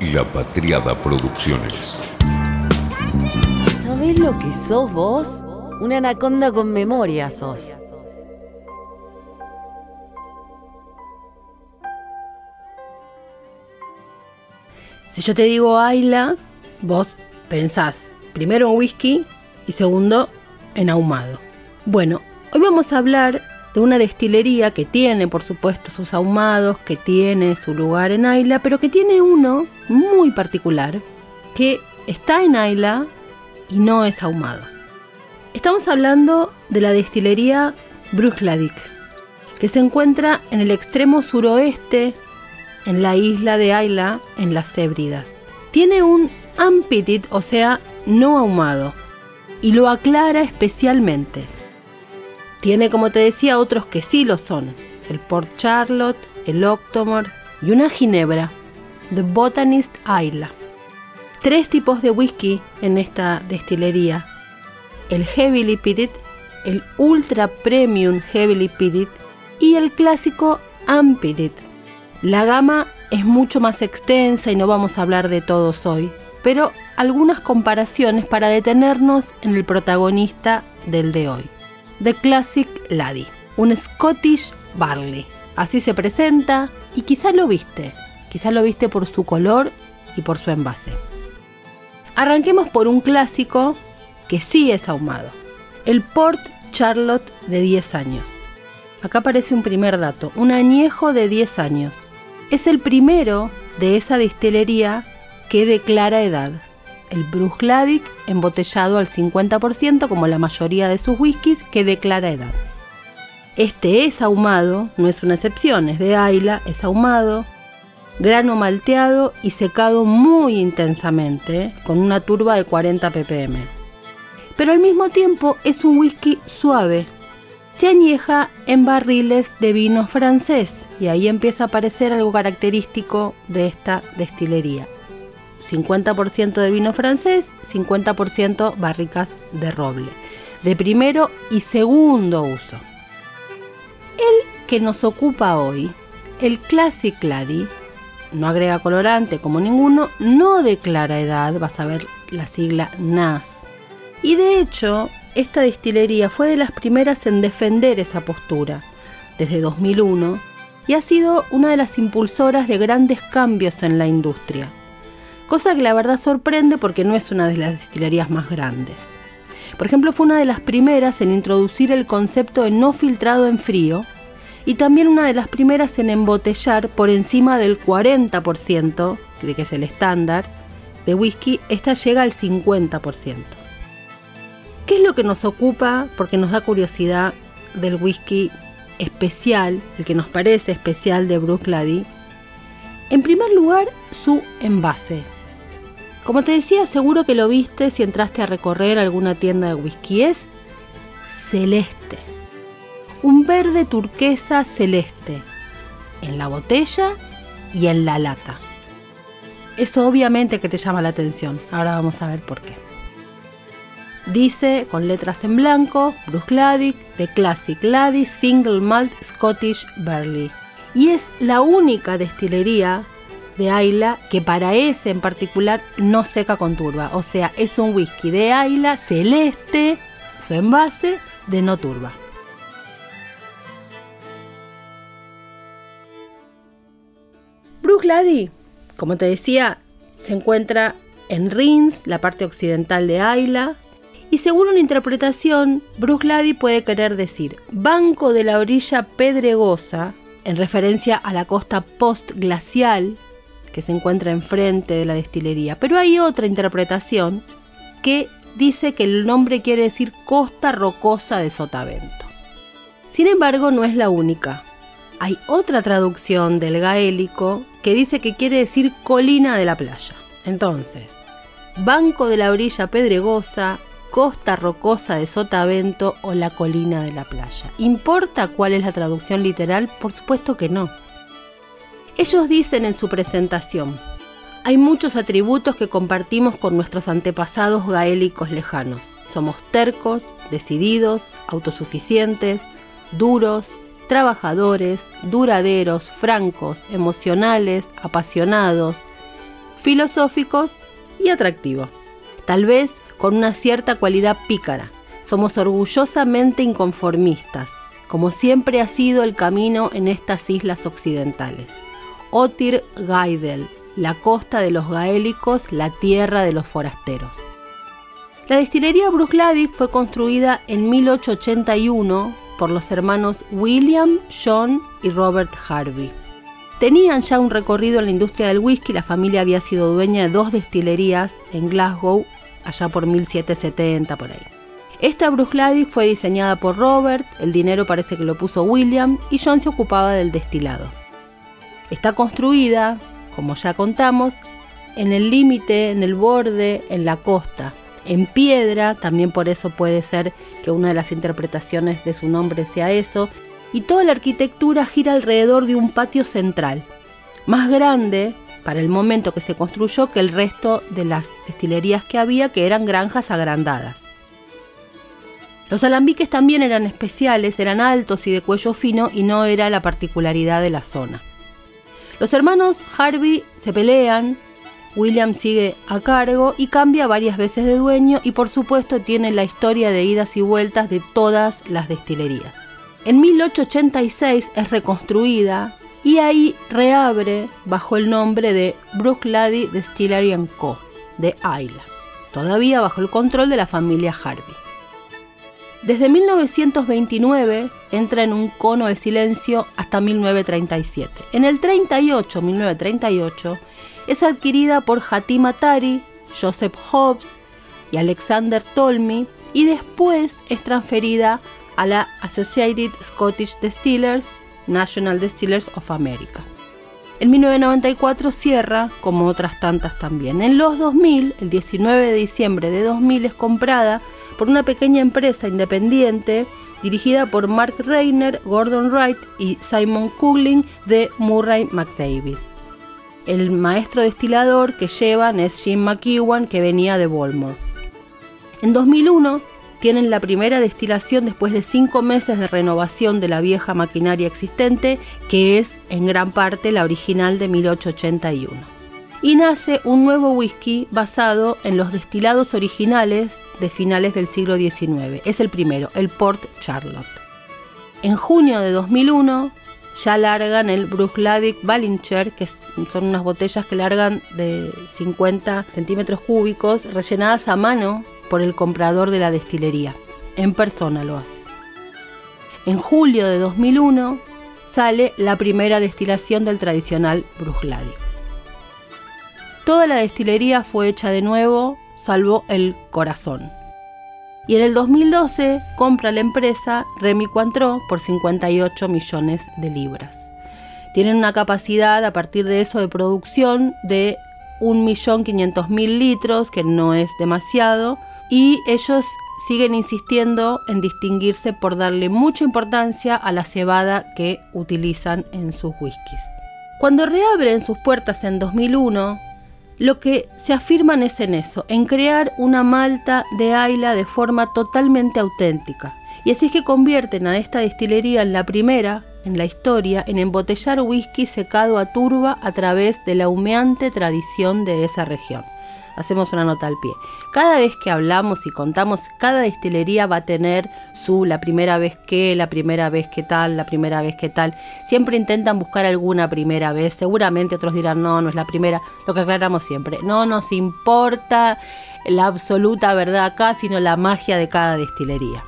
La Patriada Producciones. ¿Sabés lo que sos vos? Una anaconda con memoria sos. Si yo te digo Ayla, vos pensás primero en whisky y segundo en ahumado. Bueno, hoy vamos a hablar de una destilería que tiene, por supuesto, sus ahumados, que tiene su lugar en Ayla, pero que tiene uno muy particular, que está en Ayla y no es ahumado. Estamos hablando de la destilería Bruichladdich, que se encuentra en el extremo suroeste, en la isla de Ayla, en las Hébridas. Tiene un unpeated, o sea, no ahumado, y lo aclara especialmente. Tiene, como te decía, otros que sí lo son. El Port Charlotte, el Octomore y una ginebra, The Botanist Isla. Tres tipos de whisky en esta destilería. El Heavily Peated, el Ultra Premium Heavily Peated y el clásico Unpeated. La gama es mucho más extensa y no vamos a hablar de todos hoy, pero algunas comparaciones para detenernos en el protagonista del de hoy. The Classic Laddie, un Scottish Barley. Así se presenta y quizá lo viste, quizá lo viste por su color y por su envase. Arranquemos por un clásico que sí es ahumado, el Port Charlotte de 10 años. Acá aparece un primer dato, un añejo de 10 años. Es el primero de esa distillería que declara edad el Bruichladdich embotellado al 50% como la mayoría de sus whiskies que declara edad. Este es ahumado, no es una excepción, es de Ayla, es ahumado, grano malteado y secado muy intensamente con una turba de 40 ppm. Pero al mismo tiempo es un whisky suave. Se añeja en barriles de vino francés y ahí empieza a aparecer algo característico de esta destilería 50% de vino francés, 50% barricas de roble, de primero y segundo uso. El que nos ocupa hoy, el Classic Laddie, no agrega colorante como ninguno, no declara edad, vas a ver la sigla NAS. Y de hecho, esta destilería fue de las primeras en defender esa postura, desde 2001, y ha sido una de las impulsoras de grandes cambios en la industria cosa que la verdad sorprende porque no es una de las destilerías más grandes. Por ejemplo, fue una de las primeras en introducir el concepto de no filtrado en frío y también una de las primeras en embotellar por encima del 40%, de que es el estándar, de whisky, esta llega al 50%. ¿Qué es lo que nos ocupa, porque nos da curiosidad, del whisky especial, el que nos parece especial de Bruichladdich? En primer lugar, su envase, como te decía, seguro que lo viste si entraste a recorrer alguna tienda de whisky. Es celeste. Un verde turquesa celeste. En la botella y en la lata. Eso obviamente que te llama la atención. Ahora vamos a ver por qué. Dice con letras en blanco, Bruce The Classic Laddie Single Malt Scottish Barley. Y es la única destilería de Ayla que para ese en particular no seca con turba. O sea, es un whisky de Ayla celeste, su envase de no turba. Bruce como te decía, se encuentra en Rins, la parte occidental de Ayla, y según una interpretación, Bruce puede querer decir banco de la orilla pedregosa, en referencia a la costa postglacial que se encuentra enfrente de la destilería. Pero hay otra interpretación que dice que el nombre quiere decir costa rocosa de Sotavento. Sin embargo, no es la única. Hay otra traducción del gaélico que dice que quiere decir colina de la playa. Entonces, banco de la orilla pedregosa, costa rocosa de Sotavento o la colina de la playa. ¿Importa cuál es la traducción literal? Por supuesto que no. Ellos dicen en su presentación, hay muchos atributos que compartimos con nuestros antepasados gaélicos lejanos. Somos tercos, decididos, autosuficientes, duros, trabajadores, duraderos, francos, emocionales, apasionados, filosóficos y atractivo. Tal vez con una cierta cualidad pícara. Somos orgullosamente inconformistas, como siempre ha sido el camino en estas islas occidentales. Otir Gaidel, la costa de los gaélicos, la tierra de los forasteros. La destilería Bruichladdich fue construida en 1881 por los hermanos William, John y Robert Harvey. Tenían ya un recorrido en la industria del whisky, la familia había sido dueña de dos destilerías en Glasgow allá por 1770 por ahí. Esta Bruichladdich fue diseñada por Robert, el dinero parece que lo puso William y John se ocupaba del destilado. Está construida, como ya contamos, en el límite, en el borde, en la costa, en piedra, también por eso puede ser que una de las interpretaciones de su nombre sea eso, y toda la arquitectura gira alrededor de un patio central, más grande para el momento que se construyó que el resto de las destilerías que había, que eran granjas agrandadas. Los alambiques también eran especiales, eran altos y de cuello fino y no era la particularidad de la zona. Los hermanos Harvey se pelean, William sigue a cargo y cambia varias veces de dueño y por supuesto tiene la historia de idas y vueltas de todas las destilerías. En 1886 es reconstruida y ahí reabre bajo el nombre de Bruichladdich Distillery Co. de Isla, todavía bajo el control de la familia Harvey. Desde 1929 entra en un cono de silencio hasta 1937. En el 38, 1938, es adquirida por Hatim Atari, Joseph Hobbs y Alexander Tolmy y después es transferida a la Associated Scottish Distillers National Distillers of America. En 1994 cierra, como otras tantas también. En los 2000, el 19 de diciembre de 2000, es comprada por una pequeña empresa independiente dirigida por Mark Reiner, Gordon Wright y Simon Coughlin de Murray McDavid. El maestro destilador que llevan es Jim McEwan, que venía de Baltimore. En 2001 tienen la primera destilación después de cinco meses de renovación de la vieja maquinaria existente, que es en gran parte la original de 1881. Y nace un nuevo whisky basado en los destilados originales de finales del siglo XIX. Es el primero, el Port Charlotte. En junio de 2001 ya largan el Bruichladdich Ballinger, que son unas botellas que largan de 50 centímetros cúbicos, rellenadas a mano por el comprador de la destilería. En persona lo hace. En julio de 2001 sale la primera destilación del tradicional Bruichladdich. Toda la destilería fue hecha de nuevo, salvo el corazón. Y en el 2012 compra la empresa Remy Cointreau por 58 millones de libras. Tienen una capacidad a partir de eso de producción de 1.500.000 litros, que no es demasiado, y ellos siguen insistiendo en distinguirse por darle mucha importancia a la cebada que utilizan en sus whiskies. Cuando reabren sus puertas en 2001, lo que se afirman es en eso, en crear una malta de Ayla de forma totalmente auténtica. Y así es que convierten a esta destilería en la primera en la historia en embotellar whisky secado a turba a través de la humeante tradición de esa región hacemos una nota al pie. Cada vez que hablamos y contamos, cada destilería va a tener su la primera vez que, la primera vez que tal, la primera vez que tal. Siempre intentan buscar alguna primera vez. Seguramente otros dirán, no, no es la primera. Lo que aclaramos siempre, no nos importa la absoluta verdad acá, sino la magia de cada destilería.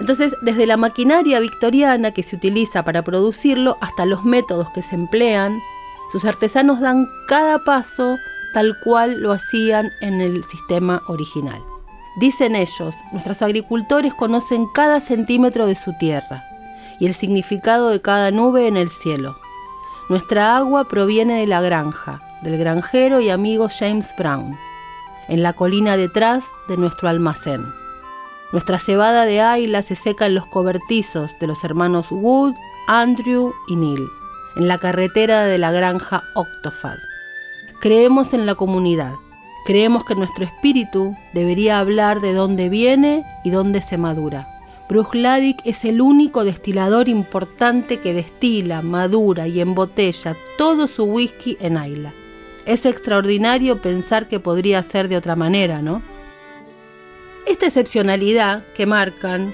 Entonces, desde la maquinaria victoriana que se utiliza para producirlo hasta los métodos que se emplean, sus artesanos dan cada paso tal cual lo hacían en el sistema original. Dicen ellos, nuestros agricultores conocen cada centímetro de su tierra y el significado de cada nube en el cielo. Nuestra agua proviene de la granja, del granjero y amigo James Brown, en la colina detrás de nuestro almacén. Nuestra cebada de Ayla se seca en los cobertizos de los hermanos Wood, Andrew y Neil, en la carretera de la granja Octofad. Creemos en la comunidad. Creemos que nuestro espíritu debería hablar de dónde viene y dónde se madura. Bruichladdich es el único destilador importante que destila, madura y embotella todo su whisky en Ayla. Es extraordinario pensar que podría ser de otra manera, ¿no? Esta excepcionalidad que marcan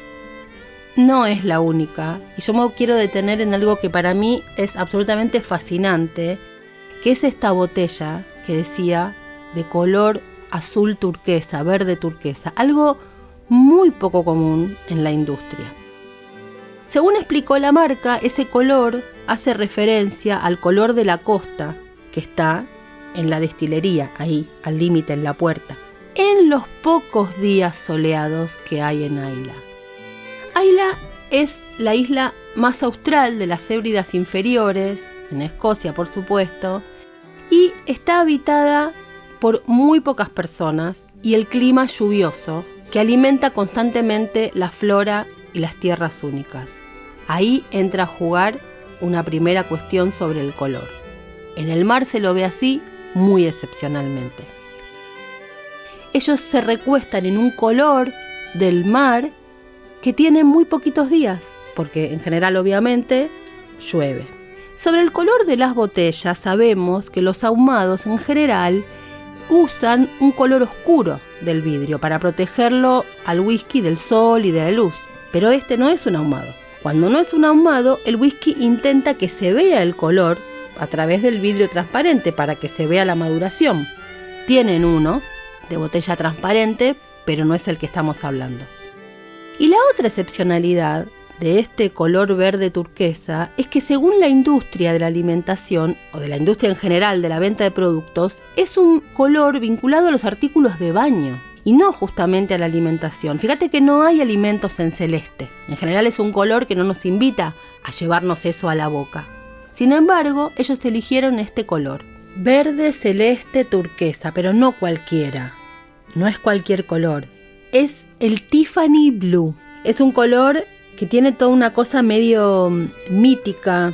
no es la única. Y yo me quiero detener en algo que para mí es absolutamente fascinante, que es esta botella que decía de color azul turquesa, verde turquesa, algo muy poco común en la industria. Según explicó la marca, ese color hace referencia al color de la costa que está en la destilería, ahí, al límite, en la puerta, en los pocos días soleados que hay en Ayla. Ayla es la isla más austral de las Hébridas inferiores, en Escocia por supuesto, y está habitada por muy pocas personas y el clima lluvioso que alimenta constantemente la flora y las tierras únicas. Ahí entra a jugar una primera cuestión sobre el color. En el mar se lo ve así muy excepcionalmente. Ellos se recuestan en un color del mar que tiene muy poquitos días, porque en general obviamente llueve. Sobre el color de las botellas sabemos que los ahumados en general usan un color oscuro del vidrio para protegerlo al whisky del sol y de la luz, pero este no es un ahumado. Cuando no es un ahumado, el whisky intenta que se vea el color a través del vidrio transparente para que se vea la maduración. Tienen uno de botella transparente, pero no es el que estamos hablando. Y la otra excepcionalidad de este color verde turquesa es que según la industria de la alimentación, o de la industria en general de la venta de productos, es un color vinculado a los artículos de baño y no justamente a la alimentación. Fíjate que no hay alimentos en celeste. En general es un color que no nos invita a llevarnos eso a la boca. Sin embargo, ellos eligieron este color. Verde, celeste, turquesa, pero no cualquiera. No es cualquier color. Es el Tiffany Blue. Es un color que tiene toda una cosa medio mm, mítica,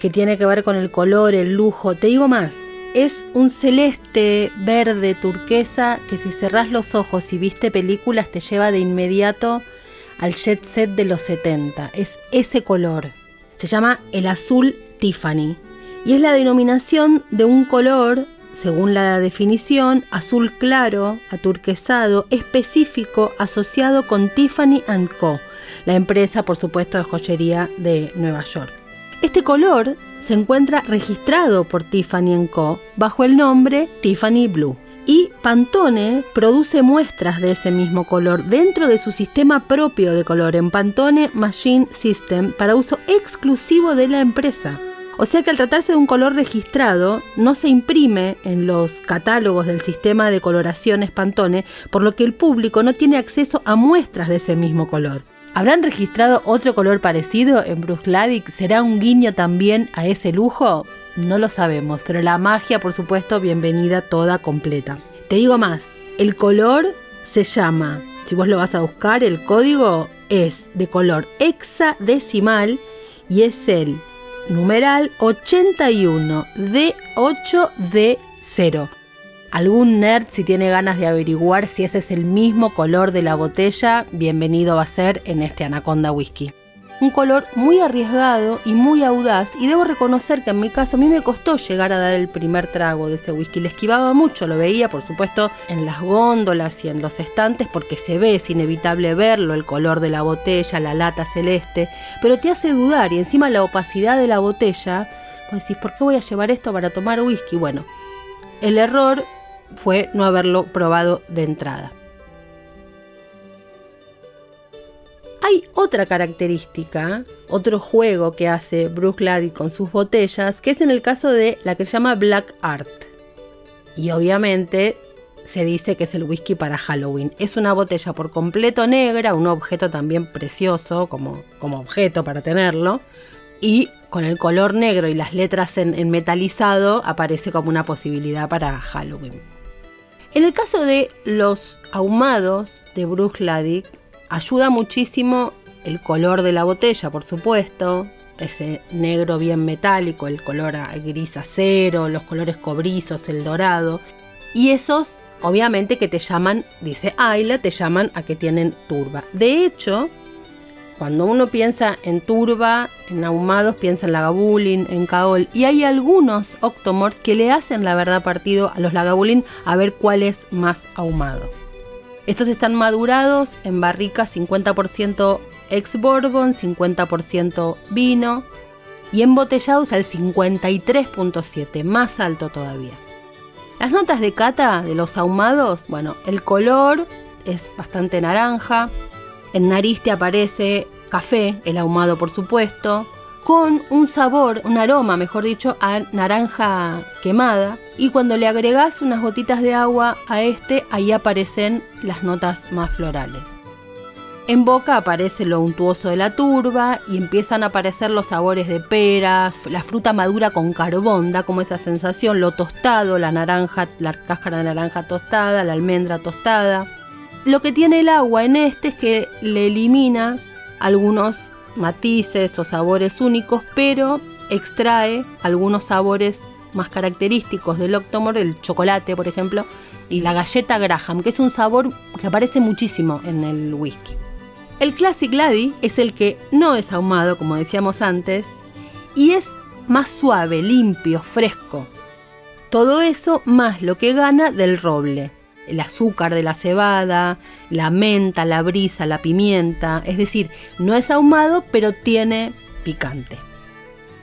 que tiene que ver con el color, el lujo. Te digo más, es un celeste verde turquesa que si cerrás los ojos y viste películas te lleva de inmediato al jet set de los 70. Es ese color. Se llama el azul Tiffany y es la denominación de un color, según la definición, azul claro, aturquesado, específico asociado con Tiffany ⁇ Co., la empresa por supuesto de joyería de Nueva York. Este color se encuentra registrado por Tiffany Co. bajo el nombre Tiffany Blue. Y Pantone produce muestras de ese mismo color dentro de su sistema propio de color en Pantone Machine System para uso exclusivo de la empresa. O sea que al tratarse de un color registrado, no se imprime en los catálogos del sistema de coloraciones Pantone, por lo que el público no tiene acceso a muestras de ese mismo color. ¿Habrán registrado otro color parecido en Bruce Gladic? ¿Será un guiño también a ese lujo? No lo sabemos, pero la magia, por supuesto, bienvenida toda completa. Te digo más, el color se llama, si vos lo vas a buscar, el código es de color hexadecimal y es el numeral 81D8D0 algún nerd si tiene ganas de averiguar si ese es el mismo color de la botella, bienvenido va a ser en este Anaconda Whisky. Un color muy arriesgado y muy audaz y debo reconocer que en mi caso a mí me costó llegar a dar el primer trago de ese whisky. Le esquivaba mucho, lo veía por supuesto en las góndolas y en los estantes porque se ve, es inevitable verlo, el color de la botella, la lata celeste, pero te hace dudar y encima la opacidad de la botella, pues decís, ¿por qué voy a llevar esto para tomar whisky? Bueno, el error fue no haberlo probado de entrada. Hay otra característica, otro juego que hace Bruce Glady con sus botellas, que es en el caso de la que se llama Black Art. Y obviamente se dice que es el whisky para Halloween. Es una botella por completo negra, un objeto también precioso como, como objeto para tenerlo. Y con el color negro y las letras en metalizado aparece como una posibilidad para Halloween. En el caso de los ahumados de Bruce Ladick, ayuda muchísimo el color de la botella, por supuesto, ese negro bien metálico, el color gris acero, los colores cobrizos, el dorado, y esos obviamente que te llaman, dice Ayla, te llaman a que tienen turba. De hecho, cuando uno piensa en turba, en ahumados, piensa en lagavulin, en caol. Y hay algunos octomorts que le hacen la verdad partido a los lagavulin a ver cuál es más ahumado. Estos están madurados en barricas 50% ex bourbon, 50% vino y embotellados al 53.7, más alto todavía. Las notas de cata de los ahumados, bueno, el color es bastante naranja, en nariz te aparece café, el ahumado por supuesto, con un sabor, un aroma, mejor dicho, a naranja quemada. Y cuando le agregas unas gotitas de agua a este, ahí aparecen las notas más florales. En boca aparece lo untuoso de la turba y empiezan a aparecer los sabores de peras, la fruta madura con carbón, da como esa sensación, lo tostado, la naranja, la cáscara de naranja tostada, la almendra tostada. Lo que tiene el agua en este es que le elimina algunos matices o sabores únicos, pero extrae algunos sabores más característicos del Octomor, el chocolate, por ejemplo, y la galleta Graham, que es un sabor que aparece muchísimo en el whisky. El Classic Laddie es el que no es ahumado, como decíamos antes, y es más suave, limpio, fresco. Todo eso más lo que gana del roble, el azúcar de la cebada, la menta, la brisa, la pimienta, es decir, no es ahumado, pero tiene picante.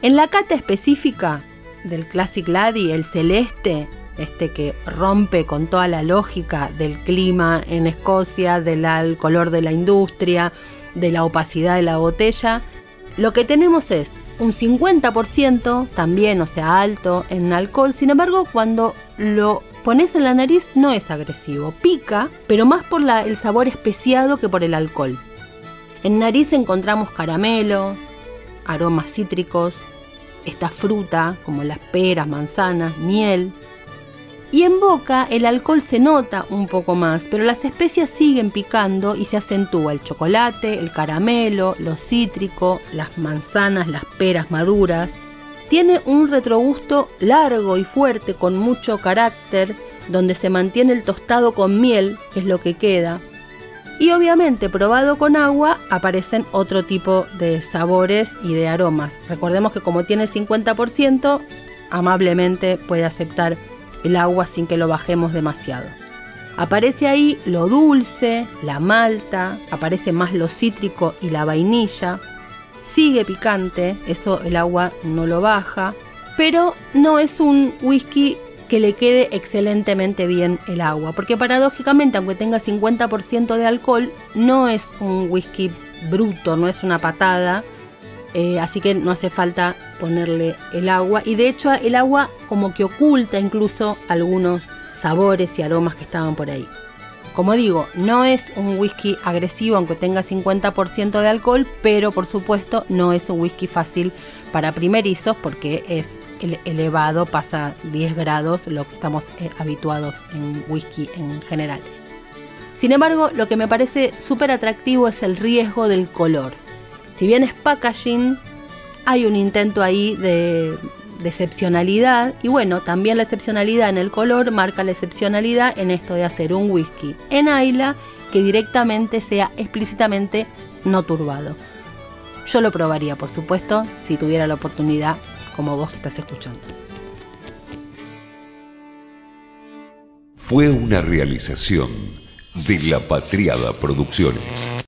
En la cata específica del Classic Laddie, el celeste, este que rompe con toda la lógica del clima en Escocia, del color de la industria, de la opacidad de la botella. Lo que tenemos es un 50% también, o sea, alto en alcohol. Sin embargo, cuando lo pones en la nariz no es agresivo, pica, pero más por el sabor especiado que por el alcohol. En nariz encontramos caramelo, aromas cítricos, esta fruta como las peras, manzanas, miel, y en boca el alcohol se nota un poco más, pero las especias siguen picando y se acentúa el chocolate, el caramelo, lo cítrico, las manzanas, las peras maduras. Tiene un retrogusto largo y fuerte con mucho carácter, donde se mantiene el tostado con miel, que es lo que queda. Y obviamente probado con agua aparecen otro tipo de sabores y de aromas. Recordemos que como tiene 50%, amablemente puede aceptar el agua sin que lo bajemos demasiado. Aparece ahí lo dulce, la malta, aparece más lo cítrico y la vainilla. Sigue picante, eso el agua no lo baja, pero no es un whisky que le quede excelentemente bien el agua, porque paradójicamente, aunque tenga 50% de alcohol, no es un whisky bruto, no es una patada, eh, así que no hace falta ponerle el agua y de hecho el agua como que oculta incluso algunos sabores y aromas que estaban por ahí. Como digo, no es un whisky agresivo aunque tenga 50% de alcohol, pero por supuesto no es un whisky fácil para primerizos porque es elevado, pasa 10 grados, lo que estamos eh, habituados en whisky en general. Sin embargo, lo que me parece súper atractivo es el riesgo del color. Si bien es packaging, hay un intento ahí de, excepcionalidad y bueno, también la excepcionalidad en el color marca la excepcionalidad en esto de hacer un whisky en Ayla que directamente sea explícitamente no turbado. Yo lo probaría, por supuesto, si tuviera la oportunidad, como vos que estás escuchando. Fue una realización de La Patriada Producciones.